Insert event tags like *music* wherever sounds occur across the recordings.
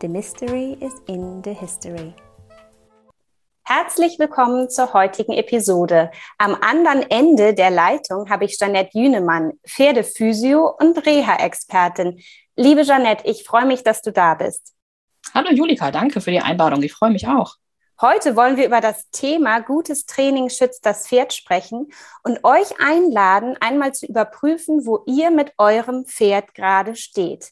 The Mystery is in the History. Herzlich willkommen zur heutigen Episode. Am anderen Ende der Leitung habe ich Janette Jünemann, Pferdephysio und Reha-Expertin. Liebe Janette, ich freue mich, dass du da bist. Hallo Julika, danke für die Einladung. Ich freue mich auch. Heute wollen wir über das Thema gutes Training schützt das Pferd sprechen und euch einladen, einmal zu überprüfen, wo ihr mit eurem Pferd gerade steht.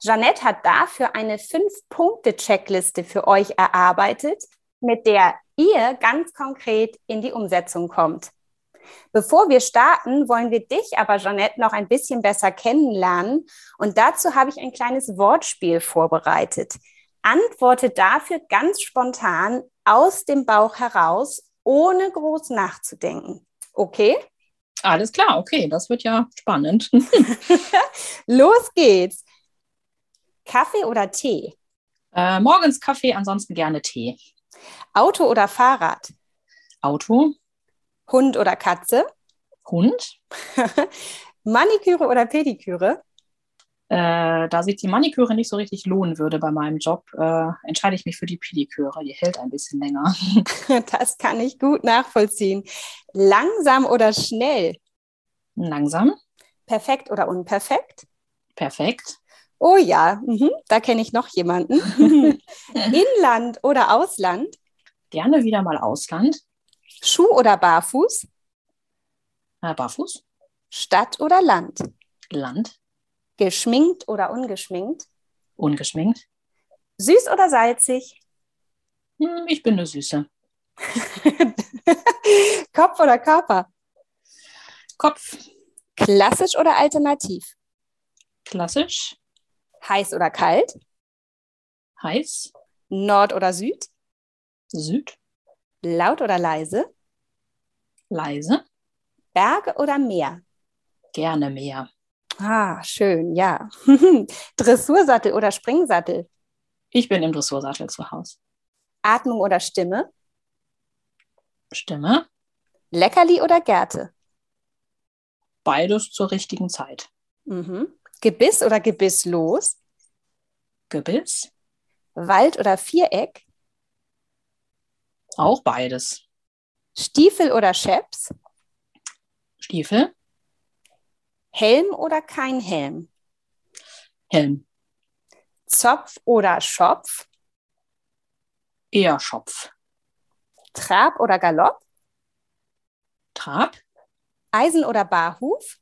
Jeanette hat dafür eine Fünf-Punkte-Checkliste für euch erarbeitet, mit der ihr ganz konkret in die Umsetzung kommt. Bevor wir starten, wollen wir dich aber, Jeanette, noch ein bisschen besser kennenlernen. Und dazu habe ich ein kleines Wortspiel vorbereitet. Antworte dafür ganz spontan aus dem Bauch heraus, ohne groß nachzudenken. Okay? Alles klar, okay, das wird ja spannend. *laughs* Los geht's. Kaffee oder Tee? Äh, morgens Kaffee, ansonsten gerne Tee. Auto oder Fahrrad? Auto. Hund oder Katze? Hund. *laughs* Maniküre oder Pediküre? Äh, da sich die Maniküre nicht so richtig lohnen würde bei meinem Job, äh, entscheide ich mich für die Pediküre. Die hält ein bisschen länger. *laughs* das kann ich gut nachvollziehen. Langsam oder schnell? Langsam. Perfekt oder unperfekt? Perfekt. Oh ja, mhm, da kenne ich noch jemanden. *laughs* Inland oder Ausland? Gerne wieder mal Ausland. Schuh oder Barfuß? Äh, barfuß. Stadt oder Land? Land. Geschminkt oder ungeschminkt? Ungeschminkt. Süß oder salzig? Hm, ich bin eine Süße. *laughs* Kopf oder Körper? Kopf. Klassisch oder alternativ? Klassisch. Heiß oder kalt? Heiß. Nord oder Süd? Süd. Laut oder leise? Leise. Berge oder Meer? Gerne Meer. Ah, schön, ja. *laughs* Dressursattel oder Springsattel? Ich bin im Dressursattel zu Hause. Atmung oder Stimme? Stimme. Leckerli oder Gärte? Beides zur richtigen Zeit. Mhm. Gebiss oder gebisslos? Gebiss. Wald oder Viereck? Auch beides. Stiefel oder Scheps? Stiefel. Helm oder kein Helm? Helm. Zopf oder Schopf? Eher Schopf. Trab oder Galopp? Trab. Eisen oder Barhuf?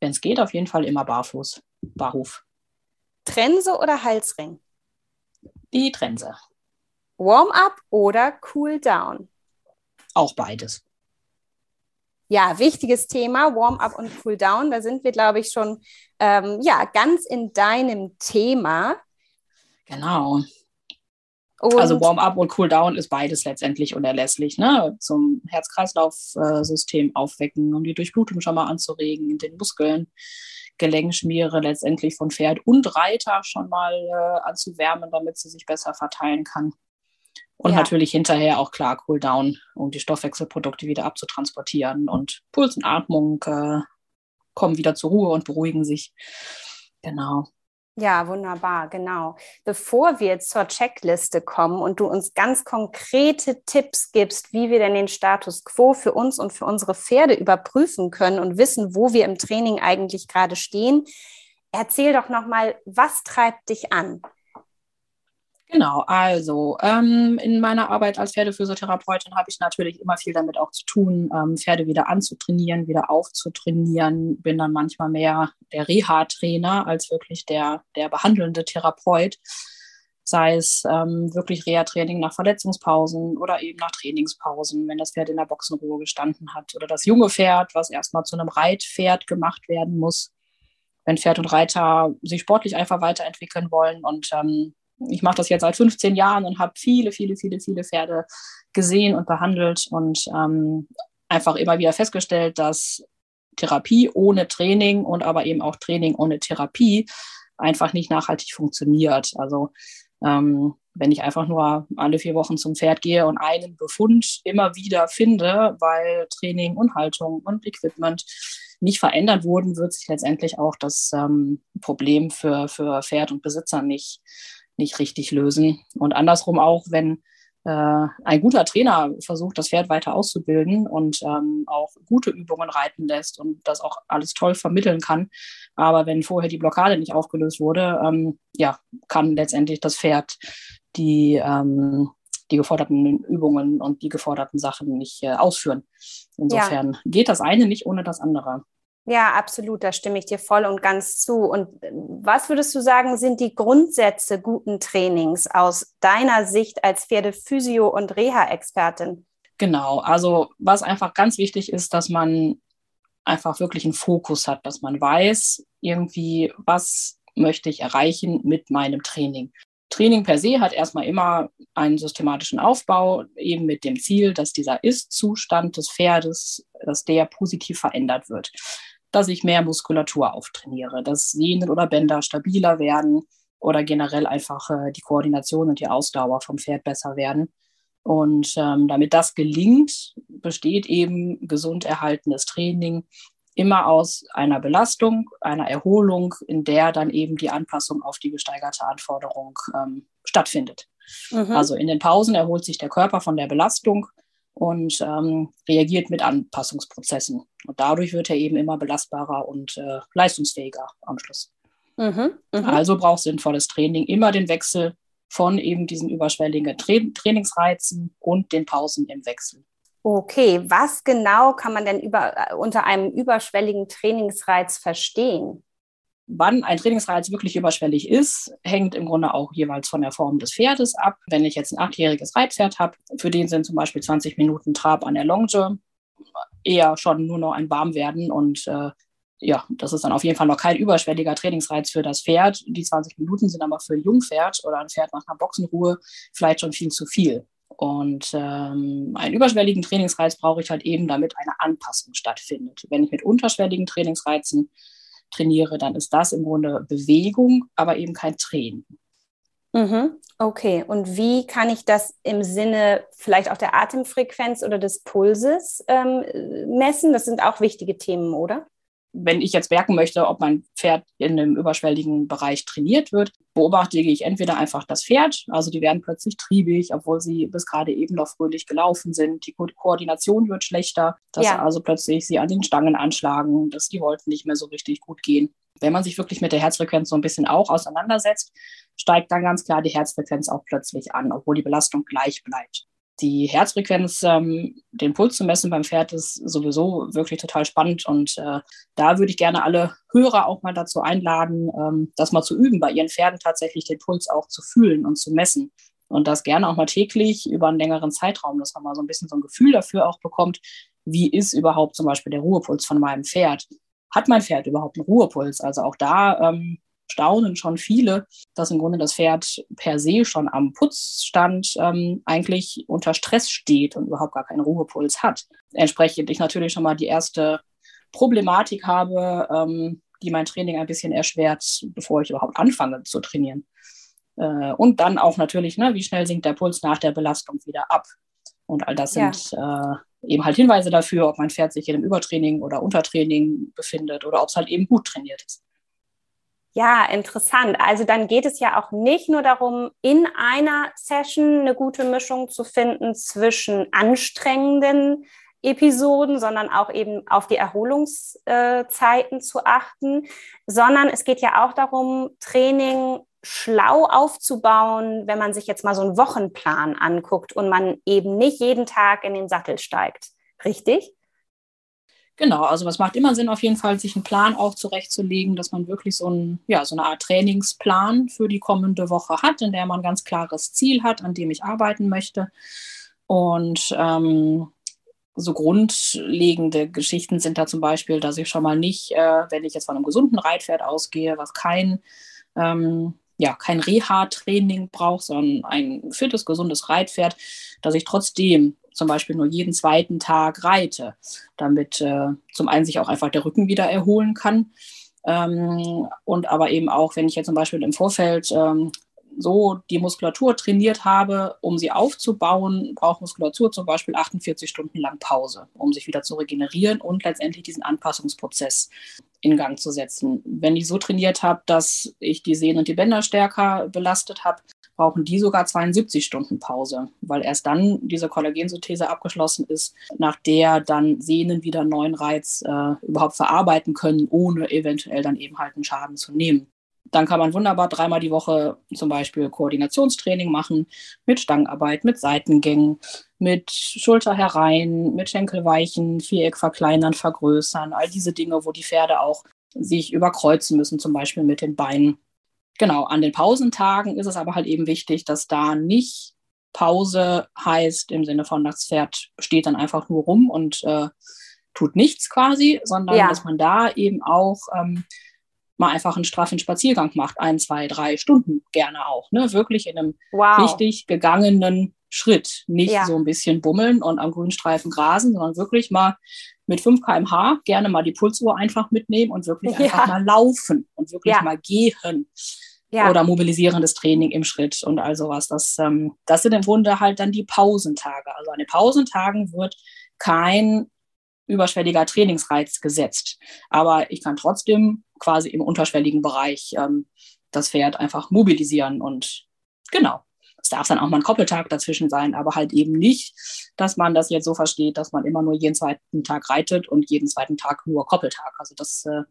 Wenn es geht, auf jeden Fall immer barfuß, barhuf. Trense oder Halsring? Die Trense. Warm-up oder Cool-down? Auch beides. Ja, wichtiges Thema, Warm-up und Cool-down. Da sind wir, glaube ich, schon ähm, ja, ganz in deinem Thema. Genau. Und also Warm-up und Cool-down ist beides letztendlich unerlässlich. Ne? Zum Herz-Kreislauf-System aufwecken, um die Durchblutung schon mal anzuregen in den Muskeln. Gelenkschmiere letztendlich von Pferd und Reiter schon mal äh, anzuwärmen, damit sie sich besser verteilen kann. Und ja. natürlich hinterher auch klar Cool-down, um die Stoffwechselprodukte wieder abzutransportieren. Und Puls und Atmung äh, kommen wieder zur Ruhe und beruhigen sich. Genau. Ja, wunderbar, genau. Bevor wir zur Checkliste kommen und du uns ganz konkrete Tipps gibst, wie wir denn den Status quo für uns und für unsere Pferde überprüfen können und wissen, wo wir im Training eigentlich gerade stehen, erzähl doch nochmal, was treibt dich an? Genau, also ähm, in meiner Arbeit als Pferdephysiotherapeutin habe ich natürlich immer viel damit auch zu tun, ähm, Pferde wieder anzutrainieren, wieder aufzutrainieren. Bin dann manchmal mehr der Reha-Trainer als wirklich der, der behandelnde Therapeut. Sei es ähm, wirklich Reha-Training nach Verletzungspausen oder eben nach Trainingspausen, wenn das Pferd in der Boxenruhe gestanden hat. Oder das junge Pferd, was erstmal zu einem Reitpferd gemacht werden muss wenn Pferd und Reiter sich sportlich einfach weiterentwickeln wollen und ähm, ich mache das jetzt seit 15 Jahren und habe viele, viele, viele, viele Pferde gesehen und behandelt und ähm, einfach immer wieder festgestellt, dass Therapie ohne Training und aber eben auch Training ohne Therapie einfach nicht nachhaltig funktioniert. Also ähm, wenn ich einfach nur alle vier Wochen zum Pferd gehe und einen Befund immer wieder finde, weil Training und Haltung und Equipment nicht verändert wurden, wird sich letztendlich auch das ähm, Problem für, für Pferd und Besitzer nicht, nicht richtig lösen. Und andersrum auch, wenn äh, ein guter Trainer versucht, das Pferd weiter auszubilden und ähm, auch gute Übungen reiten lässt und das auch alles toll vermitteln kann. Aber wenn vorher die Blockade nicht aufgelöst wurde, ähm, ja, kann letztendlich das Pferd die, ähm, die geforderten Übungen und die geforderten Sachen nicht äh, ausführen. Insofern ja. geht das eine nicht ohne das andere. Ja, absolut, da stimme ich dir voll und ganz zu. Und äh, was würdest du sagen, sind die Grundsätze guten Trainings aus deiner Sicht als Pferdephysio- und Reha-Expertin? Genau, also was einfach ganz wichtig ist, dass man einfach wirklich einen Fokus hat, dass man weiß, irgendwie, was möchte ich erreichen mit meinem Training. Training per se hat erstmal immer einen systematischen Aufbau, eben mit dem Ziel, dass dieser Ist-Zustand des Pferdes, dass der positiv verändert wird dass ich mehr Muskulatur auftrainiere, dass Sehnen oder Bänder stabiler werden oder generell einfach äh, die Koordination und die Ausdauer vom Pferd besser werden. Und ähm, damit das gelingt, besteht eben gesund erhaltenes Training immer aus einer Belastung, einer Erholung, in der dann eben die Anpassung auf die gesteigerte Anforderung ähm, stattfindet. Mhm. Also in den Pausen erholt sich der Körper von der Belastung und ähm, reagiert mit Anpassungsprozessen. Und dadurch wird er eben immer belastbarer und äh, leistungsfähiger am Schluss. Mhm, mh. Also braucht sinnvolles Training immer den Wechsel von eben diesen überschwelligen Tra Trainingsreizen und den Pausen im Wechsel. Okay, was genau kann man denn über, äh, unter einem überschwelligen Trainingsreiz verstehen? Wann ein Trainingsreiz wirklich überschwellig ist, hängt im Grunde auch jeweils von der Form des Pferdes ab. Wenn ich jetzt ein achtjähriges Reitpferd habe, für den sind zum Beispiel 20 Minuten Trab an der Longe eher schon nur noch ein Warmwerden und äh, ja, das ist dann auf jeden Fall noch kein überschwelliger Trainingsreiz für das Pferd. Die 20 Minuten sind aber für ein Jungpferd oder ein Pferd nach einer Boxenruhe vielleicht schon viel zu viel. Und ähm, einen überschwelligen Trainingsreiz brauche ich halt eben, damit eine Anpassung stattfindet. Wenn ich mit unterschwelligen Trainingsreizen trainiere, dann ist das im Grunde Bewegung, aber eben kein Training. Mhm. Okay, und wie kann ich das im Sinne vielleicht auch der Atemfrequenz oder des Pulses ähm, messen? Das sind auch wichtige Themen, oder? Wenn ich jetzt merken möchte, ob mein Pferd in einem überschwelligen Bereich trainiert wird, beobachte ich entweder einfach das Pferd, also die werden plötzlich triebig, obwohl sie bis gerade eben noch fröhlich gelaufen sind. Die Ko Koordination wird schlechter, dass ja. also plötzlich sie an den Stangen anschlagen, dass die Wolken nicht mehr so richtig gut gehen. Wenn man sich wirklich mit der Herzfrequenz so ein bisschen auch auseinandersetzt, steigt dann ganz klar die Herzfrequenz auch plötzlich an, obwohl die Belastung gleich bleibt die Herzfrequenz, ähm, den Puls zu messen beim Pferd ist sowieso wirklich total spannend. Und äh, da würde ich gerne alle Hörer auch mal dazu einladen, ähm, das mal zu üben, bei ihren Pferden tatsächlich den Puls auch zu fühlen und zu messen. Und das gerne auch mal täglich über einen längeren Zeitraum, dass man mal so ein bisschen so ein Gefühl dafür auch bekommt, wie ist überhaupt zum Beispiel der Ruhepuls von meinem Pferd. Hat mein Pferd überhaupt einen Ruhepuls? Also auch da ähm, staunen schon viele, dass im Grunde das Pferd per se schon am Putzstand ähm, eigentlich unter Stress steht und überhaupt gar keinen Ruhepuls hat. Entsprechend ich natürlich schon mal die erste Problematik habe, ähm, die mein Training ein bisschen erschwert, bevor ich überhaupt anfange zu trainieren. Äh, und dann auch natürlich, ne, wie schnell sinkt der Puls nach der Belastung wieder ab. Und all das ja. sind äh, eben halt Hinweise dafür, ob mein Pferd sich in einem Übertraining oder Untertraining befindet oder ob es halt eben gut trainiert ist. Ja, interessant. Also dann geht es ja auch nicht nur darum, in einer Session eine gute Mischung zu finden zwischen anstrengenden Episoden, sondern auch eben auf die Erholungszeiten zu achten, sondern es geht ja auch darum, Training schlau aufzubauen, wenn man sich jetzt mal so einen Wochenplan anguckt und man eben nicht jeden Tag in den Sattel steigt. Richtig? Genau, also es macht immer Sinn, auf jeden Fall sich einen Plan auch zurechtzulegen, dass man wirklich so, ein, ja, so eine Art Trainingsplan für die kommende Woche hat, in der man ein ganz klares Ziel hat, an dem ich arbeiten möchte. Und ähm, so grundlegende Geschichten sind da zum Beispiel, dass ich schon mal nicht, äh, wenn ich jetzt von einem gesunden Reitpferd ausgehe, was kein ähm, ja, kein Reha-Training braucht, sondern ein fittes, gesundes Reitpferd, dass ich trotzdem zum Beispiel nur jeden zweiten Tag reite, damit äh, zum einen sich auch einfach der Rücken wieder erholen kann. Ähm, und aber eben auch, wenn ich jetzt zum Beispiel im Vorfeld ähm, so die Muskulatur trainiert habe, um sie aufzubauen, braucht Muskulatur zum Beispiel 48 Stunden lang Pause, um sich wieder zu regenerieren und letztendlich diesen Anpassungsprozess in Gang zu setzen. Wenn ich so trainiert habe, dass ich die Sehnen und die Bänder stärker belastet habe, brauchen die sogar 72 Stunden Pause, weil erst dann diese Kollagensynthese abgeschlossen ist, nach der dann Sehnen wieder neuen Reiz äh, überhaupt verarbeiten können, ohne eventuell dann eben halt einen Schaden zu nehmen. Dann kann man wunderbar dreimal die Woche zum Beispiel Koordinationstraining machen mit Stangenarbeit, mit Seitengängen, mit Schulter herein, mit Schenkelweichen, Viereck verkleinern, vergrößern, all diese Dinge, wo die Pferde auch sich überkreuzen müssen, zum Beispiel mit den Beinen. Genau, an den Pausentagen ist es aber halt eben wichtig, dass da nicht Pause heißt im Sinne von, das Pferd steht dann einfach nur rum und äh, tut nichts quasi, sondern ja. dass man da eben auch ähm, mal einfach einen straffen Spaziergang macht, ein, zwei, drei Stunden gerne auch. Ne? Wirklich in einem wow. richtig gegangenen Schritt. Nicht ja. so ein bisschen bummeln und am grünen Streifen grasen, sondern wirklich mal mit 5 km/h gerne mal die Pulsuhr einfach mitnehmen und wirklich ja. einfach mal laufen und wirklich mal gehen. Oder mobilisierendes Training im Schritt und all sowas. Das, ähm, das sind im Grunde halt dann die Pausentage. Also an den Pausentagen wird kein überschwelliger Trainingsreiz gesetzt. Aber ich kann trotzdem quasi im unterschwelligen Bereich ähm, das Pferd einfach mobilisieren und genau. Es darf dann auch mal ein Koppeltag dazwischen sein, aber halt eben nicht, dass man das jetzt so versteht, dass man immer nur jeden zweiten Tag reitet und jeden zweiten Tag nur Koppeltag. Also das äh,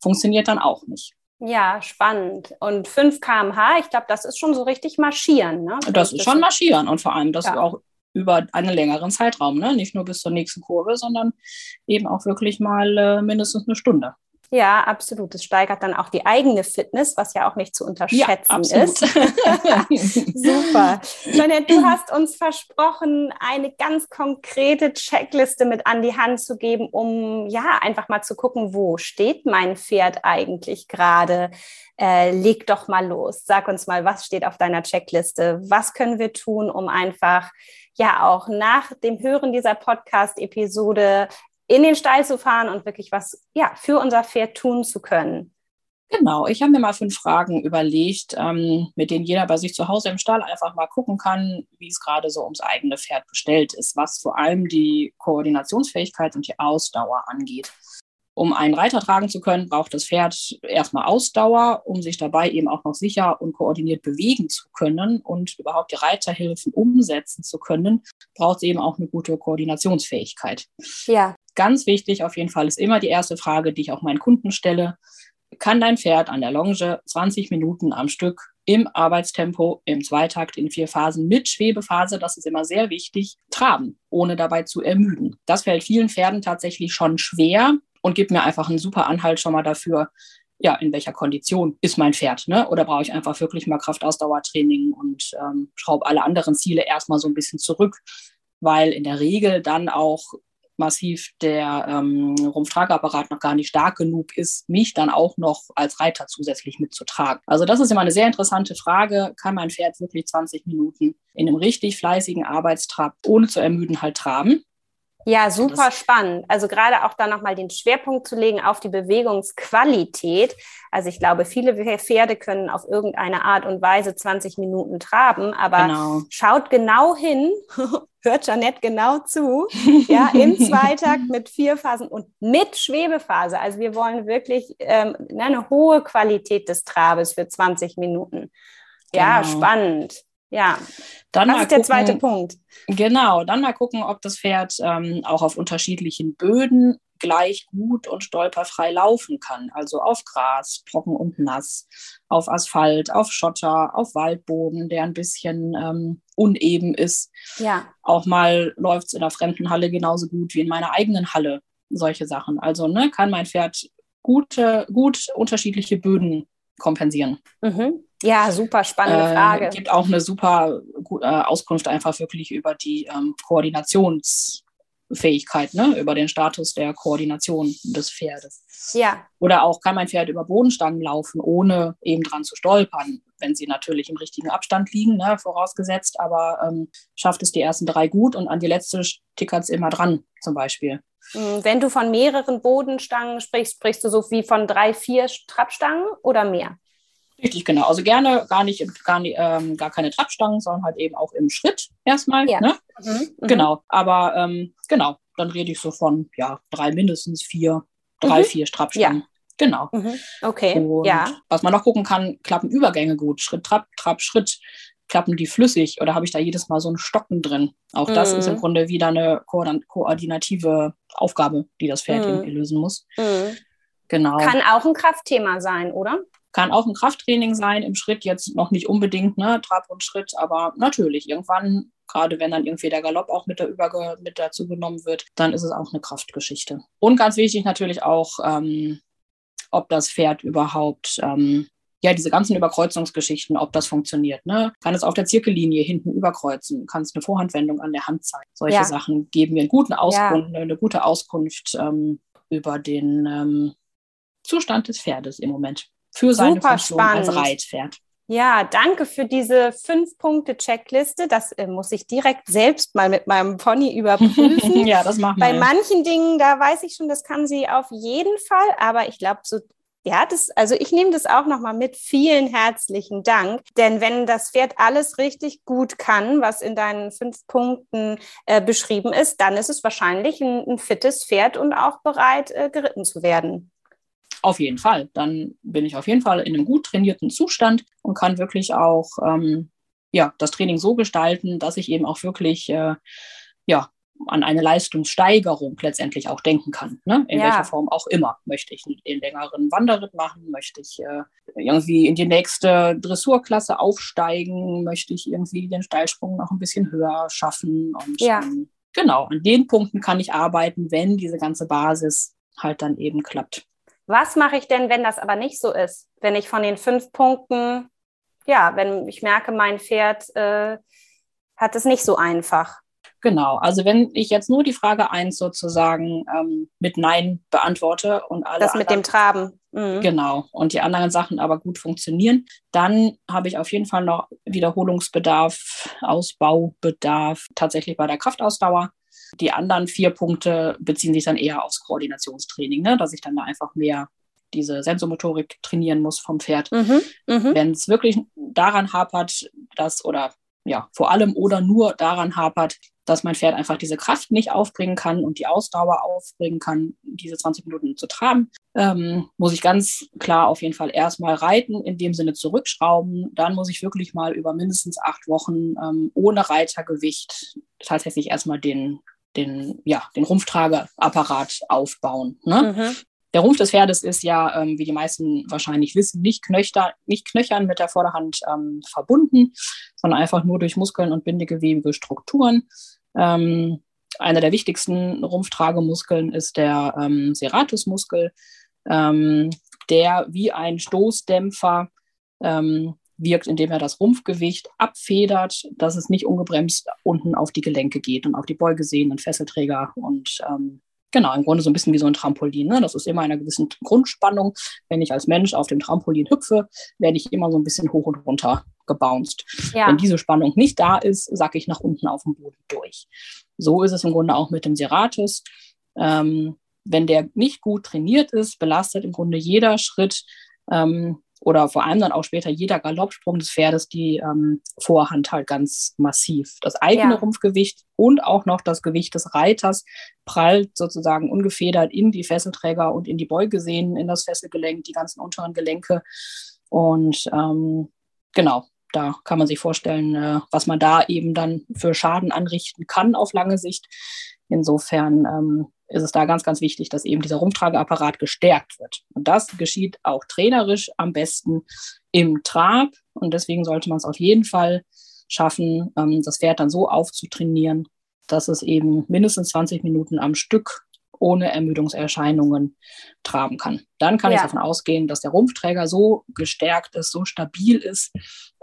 funktioniert dann auch nicht. Ja, spannend. Und 5 km/h, ich glaube, das ist schon so richtig marschieren. Ne? Das ist schon marschieren und vor allem das ja. auch über einen längeren Zeitraum, ne? nicht nur bis zur nächsten Kurve, sondern eben auch wirklich mal äh, mindestens eine Stunde. Ja, absolut. Es steigert dann auch die eigene Fitness, was ja auch nicht zu unterschätzen ja, ist. *laughs* Super. Jeanette, du hast uns versprochen, eine ganz konkrete Checkliste mit an die Hand zu geben, um ja einfach mal zu gucken, wo steht mein Pferd eigentlich gerade? Äh, leg doch mal los. Sag uns mal, was steht auf deiner Checkliste? Was können wir tun, um einfach ja auch nach dem Hören dieser Podcast-Episode in den Stall zu fahren und wirklich was ja, für unser Pferd tun zu können. Genau, ich habe mir mal fünf Fragen überlegt, ähm, mit denen jeder bei sich zu Hause im Stall einfach mal gucken kann, wie es gerade so ums eigene Pferd bestellt ist, was vor allem die Koordinationsfähigkeit und die Ausdauer angeht. Um einen Reiter tragen zu können, braucht das Pferd erstmal Ausdauer, um sich dabei eben auch noch sicher und koordiniert bewegen zu können und überhaupt die Reiterhilfen umsetzen zu können, braucht es eben auch eine gute Koordinationsfähigkeit. Ja. Ganz wichtig auf jeden Fall ist immer die erste Frage, die ich auch meinen Kunden stelle. Kann dein Pferd an der Longe 20 Minuten am Stück im Arbeitstempo, im Zweitakt, in vier Phasen mit Schwebephase, das ist immer sehr wichtig, traben, ohne dabei zu ermüden. Das fällt vielen Pferden tatsächlich schon schwer, und gibt mir einfach einen super Anhalt schon mal dafür, ja, in welcher Kondition ist mein Pferd, ne? Oder brauche ich einfach wirklich mal Kraftausdauertraining und ähm, schraube alle anderen Ziele erstmal so ein bisschen zurück, weil in der Regel dann auch massiv der ähm, Rumpftrageapparat noch gar nicht stark genug ist, mich dann auch noch als Reiter zusätzlich mitzutragen. Also das ist immer eine sehr interessante Frage. Kann mein Pferd wirklich 20 Minuten in einem richtig fleißigen Arbeitstrab ohne zu ermüden halt traben? Ja, super das spannend. Also gerade auch da nochmal den Schwerpunkt zu legen auf die Bewegungsqualität. Also ich glaube, viele Pferde können auf irgendeine Art und Weise 20 Minuten traben, aber genau. schaut genau hin, *laughs* hört Janette genau zu, *laughs* ja, im Zweitakt mit vier Phasen und mit Schwebephase. Also wir wollen wirklich ähm, ne, eine hohe Qualität des Trabes für 20 Minuten. Ja, genau. spannend. Ja, dann das ist der gucken, zweite Punkt. Genau, dann mal gucken, ob das Pferd ähm, auch auf unterschiedlichen Böden gleich gut und stolperfrei laufen kann. Also auf Gras, trocken und nass, auf Asphalt, auf Schotter, auf Waldboden, der ein bisschen ähm, uneben ist. Ja. Auch mal läuft es in der fremden Halle genauso gut wie in meiner eigenen Halle. Solche Sachen. Also ne, kann mein Pferd gute, gut unterschiedliche Böden kompensieren. Mhm. Ja, super spannende äh, Frage. Es gibt auch eine super äh, Auskunft einfach wirklich über die ähm, Koordinations- Kontrollfähigkeit, ne, über den Status der Koordination des Pferdes. Ja. Oder auch kann mein Pferd über Bodenstangen laufen, ohne eben dran zu stolpern, wenn sie natürlich im richtigen Abstand liegen, ne, vorausgesetzt, aber ähm, schafft es die ersten drei gut und an die letzte tickert es immer dran, zum Beispiel. Hm, wenn du von mehreren Bodenstangen sprichst, sprichst du so wie von drei, vier Trappstangen oder mehr? Richtig, genau. Also gerne gar nicht, gar, nicht, ähm, gar keine Trappstangen, sondern halt eben auch im Schritt erstmal. Ja. Ne? Mhm, mhm. Genau. Aber ähm, genau, dann rede ich so von ja, drei mindestens vier, drei, mhm. vier Trappstangen. Ja. Genau. Mhm. Okay. Und ja. was man noch gucken kann, klappen Übergänge gut. Schritt, Trapp, Trapp, Schritt. Klappen die flüssig oder habe ich da jedes Mal so einen Stocken drin? Auch das ist im mhm. Grunde wieder eine ko koordinative Aufgabe, die das Pferd mhm. irgendwie lösen muss. Genau. Kann auch ein Kraftthema sein, oder? Kann auch ein Krafttraining sein, im Schritt jetzt noch nicht unbedingt, ne, Trab und Schritt, aber natürlich, irgendwann, gerade wenn dann irgendwie der Galopp auch mit, der Überge mit dazu genommen wird, dann ist es auch eine Kraftgeschichte. Und ganz wichtig natürlich auch, ähm, ob das Pferd überhaupt, ähm, ja, diese ganzen Überkreuzungsgeschichten, ob das funktioniert. Ne? Kann es auf der Zirkellinie hinten überkreuzen? Kann es eine Vorhandwendung an der Hand zeigen? Solche ja. Sachen geben mir einen guten Auskunft, ja. eine gute Auskunft ähm, über den ähm, Zustand des Pferdes im Moment für seine Super Funktion spannend. als Reitpferd. Ja, danke für diese Fünf-Punkte-Checkliste. Das äh, muss ich direkt selbst mal mit meinem Pony überprüfen. *laughs* ja, das machen wir. Bei manchen Dingen, da weiß ich schon, das kann sie auf jeden Fall. Aber ich glaube, so ja, das, also ich nehme das auch nochmal mit. Vielen herzlichen Dank. Denn wenn das Pferd alles richtig gut kann, was in deinen fünf Punkten äh, beschrieben ist, dann ist es wahrscheinlich ein, ein, fittes Pferd und auch bereit, äh, geritten zu werden. Auf jeden Fall. Dann bin ich auf jeden Fall in einem gut trainierten Zustand und kann wirklich auch ähm, ja, das Training so gestalten, dass ich eben auch wirklich äh, ja, an eine Leistungssteigerung letztendlich auch denken kann. Ne? In ja. welcher Form auch immer. Möchte ich den längeren Wanderritt machen? Möchte ich äh, irgendwie in die nächste Dressurklasse aufsteigen? Möchte ich irgendwie den Steilsprung noch ein bisschen höher schaffen? Und ja. ähm, genau, an den Punkten kann ich arbeiten, wenn diese ganze Basis halt dann eben klappt. Was mache ich denn, wenn das aber nicht so ist? Wenn ich von den fünf Punkten, ja, wenn ich merke, mein Pferd äh, hat es nicht so einfach. Genau, also wenn ich jetzt nur die Frage 1 sozusagen ähm, mit Nein beantworte und alle. Das mit dem Traben. Mhm. Genau, und die anderen Sachen aber gut funktionieren, dann habe ich auf jeden Fall noch Wiederholungsbedarf, Ausbaubedarf tatsächlich bei der Kraftausdauer. Die anderen vier Punkte beziehen sich dann eher aufs Koordinationstraining, ne? dass ich dann da einfach mehr diese Sensomotorik trainieren muss vom Pferd. Mhm, mh. Wenn es wirklich daran hapert, dass oder ja, vor allem oder nur daran hapert, dass mein Pferd einfach diese Kraft nicht aufbringen kann und die Ausdauer aufbringen kann, diese 20 Minuten zu traben, ähm, muss ich ganz klar auf jeden Fall erstmal reiten, in dem Sinne zurückschrauben. Dann muss ich wirklich mal über mindestens acht Wochen ähm, ohne Reitergewicht tatsächlich erstmal den, den, ja, den Rumpftrageapparat aufbauen. Ne? Mhm. Der Rumpf des Pferdes ist ja, ähm, wie die meisten wahrscheinlich wissen, nicht, knöchter, nicht knöchern mit der Vorderhand ähm, verbunden, sondern einfach nur durch Muskeln und bindegewebige Strukturen. Ähm, einer der wichtigsten Rumpftragemuskeln ist der ähm, Serratusmuskel, ähm, der wie ein Stoßdämpfer ähm, wirkt, indem er das Rumpfgewicht abfedert, dass es nicht ungebremst unten auf die Gelenke geht und auf die Beugesehnen und Fesselträger und ähm, Genau, im Grunde so ein bisschen wie so ein Trampolin. Ne? Das ist immer einer gewissen Grundspannung. Wenn ich als Mensch auf dem Trampolin hüpfe, werde ich immer so ein bisschen hoch und runter gebounced. Ja. Wenn diese Spannung nicht da ist, sacke ich nach unten auf dem Boden durch. So ist es im Grunde auch mit dem Serratus. Ähm, wenn der nicht gut trainiert ist, belastet im Grunde jeder Schritt ähm, oder vor allem dann auch später jeder Galoppsprung des Pferdes die ähm, Vorhand halt ganz massiv. Das eigene ja. Rumpfgewicht und auch noch das Gewicht des Reiters prallt sozusagen ungefedert in die Fesselträger und in die Beugesehnen, in das Fesselgelenk, die ganzen unteren Gelenke. Und ähm, genau, da kann man sich vorstellen, äh, was man da eben dann für Schaden anrichten kann auf lange Sicht. Insofern ähm, ist es da ganz, ganz wichtig, dass eben dieser Rumpftrageapparat gestärkt wird. Und das geschieht auch trainerisch am besten im Trab. Und deswegen sollte man es auf jeden Fall schaffen, ähm, das Pferd dann so aufzutrainieren, dass es eben mindestens 20 Minuten am Stück ohne Ermüdungserscheinungen traben kann. Dann kann ja. ich davon ausgehen, dass der Rumpfträger so gestärkt ist, so stabil ist,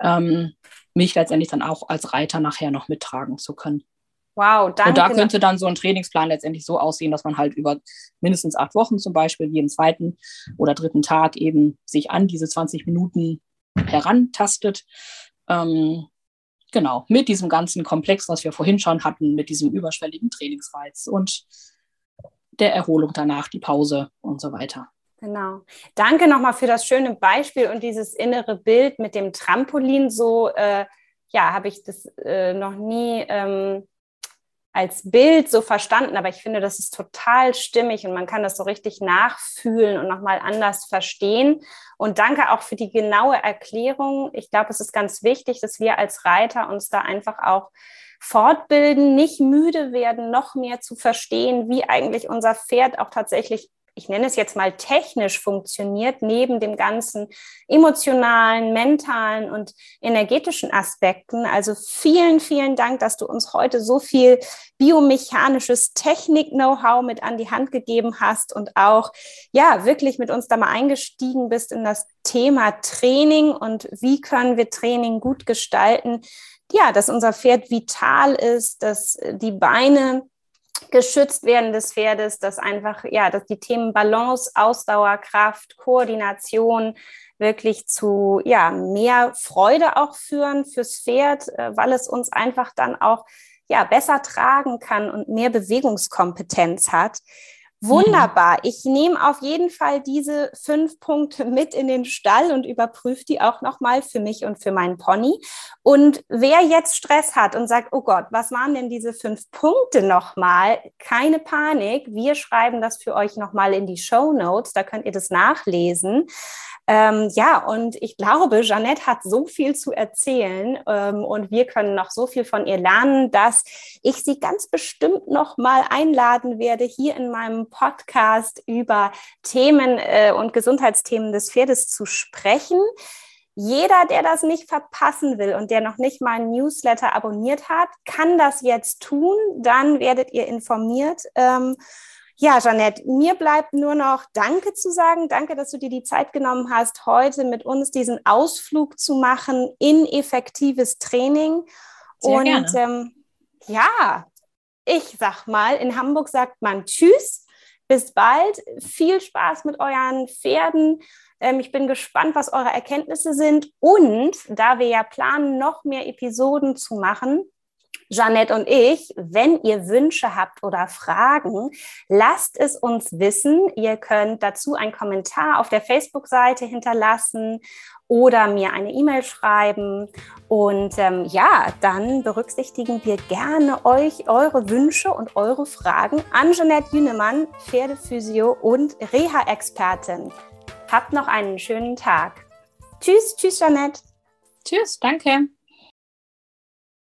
ähm, mich letztendlich dann auch als Reiter nachher noch mittragen zu können. Wow, danke. Und da könnte dann so ein Trainingsplan letztendlich so aussehen, dass man halt über mindestens acht Wochen zum Beispiel jeden zweiten oder dritten Tag eben sich an diese 20 Minuten herantastet. Ähm, genau, mit diesem ganzen Komplex, was wir vorhin schon hatten, mit diesem überschwelligen Trainingsreiz und der Erholung danach, die Pause und so weiter. Genau. Danke nochmal für das schöne Beispiel und dieses innere Bild mit dem Trampolin. So, äh, ja, habe ich das äh, noch nie ähm, als Bild so verstanden, aber ich finde, das ist total stimmig und man kann das so richtig nachfühlen und nochmal anders verstehen. Und danke auch für die genaue Erklärung. Ich glaube, es ist ganz wichtig, dass wir als Reiter uns da einfach auch fortbilden, nicht müde werden, noch mehr zu verstehen, wie eigentlich unser Pferd auch tatsächlich ich nenne es jetzt mal technisch funktioniert, neben dem ganzen emotionalen, mentalen und energetischen Aspekten. Also vielen, vielen Dank, dass du uns heute so viel biomechanisches Technik-Know-how mit an die Hand gegeben hast und auch, ja, wirklich mit uns da mal eingestiegen bist in das Thema Training und wie können wir Training gut gestalten. Ja, dass unser Pferd vital ist, dass die Beine geschützt werden des Pferdes, dass einfach, ja, dass die Themen Balance, Ausdauer, Kraft, Koordination wirklich zu, ja, mehr Freude auch führen fürs Pferd, äh, weil es uns einfach dann auch, ja, besser tragen kann und mehr Bewegungskompetenz hat. Wunderbar. Ich nehme auf jeden Fall diese fünf Punkte mit in den Stall und überprüfe die auch nochmal für mich und für meinen Pony. Und wer jetzt Stress hat und sagt, oh Gott, was waren denn diese fünf Punkte nochmal? Keine Panik. Wir schreiben das für euch nochmal in die Show Notes. Da könnt ihr das nachlesen. Ähm, ja, und ich glaube, Jeanette hat so viel zu erzählen ähm, und wir können noch so viel von ihr lernen, dass ich sie ganz bestimmt noch mal einladen werde, hier in meinem Podcast über Themen äh, und Gesundheitsthemen des Pferdes zu sprechen. Jeder, der das nicht verpassen will und der noch nicht mein Newsletter abonniert hat, kann das jetzt tun. Dann werdet ihr informiert. Ähm, ja, Jeanette, mir bleibt nur noch Danke zu sagen. Danke, dass du dir die Zeit genommen hast, heute mit uns diesen Ausflug zu machen in effektives Training. Sehr Und gerne. Ähm, ja, ich sag mal, in Hamburg sagt man Tschüss, bis bald. Viel Spaß mit euren Pferden. Ähm, ich bin gespannt, was eure Erkenntnisse sind. Und da wir ja planen, noch mehr Episoden zu machen, Jeanette und ich, wenn ihr Wünsche habt oder Fragen, lasst es uns wissen. Ihr könnt dazu einen Kommentar auf der Facebook-Seite hinterlassen oder mir eine E-Mail schreiben. Und ähm, ja, dann berücksichtigen wir gerne euch, eure Wünsche und eure Fragen an Jeanette Jünemann, Pferdephysio und Reha-Expertin. Habt noch einen schönen Tag. Tschüss, tschüss, Jeanette. Tschüss, danke.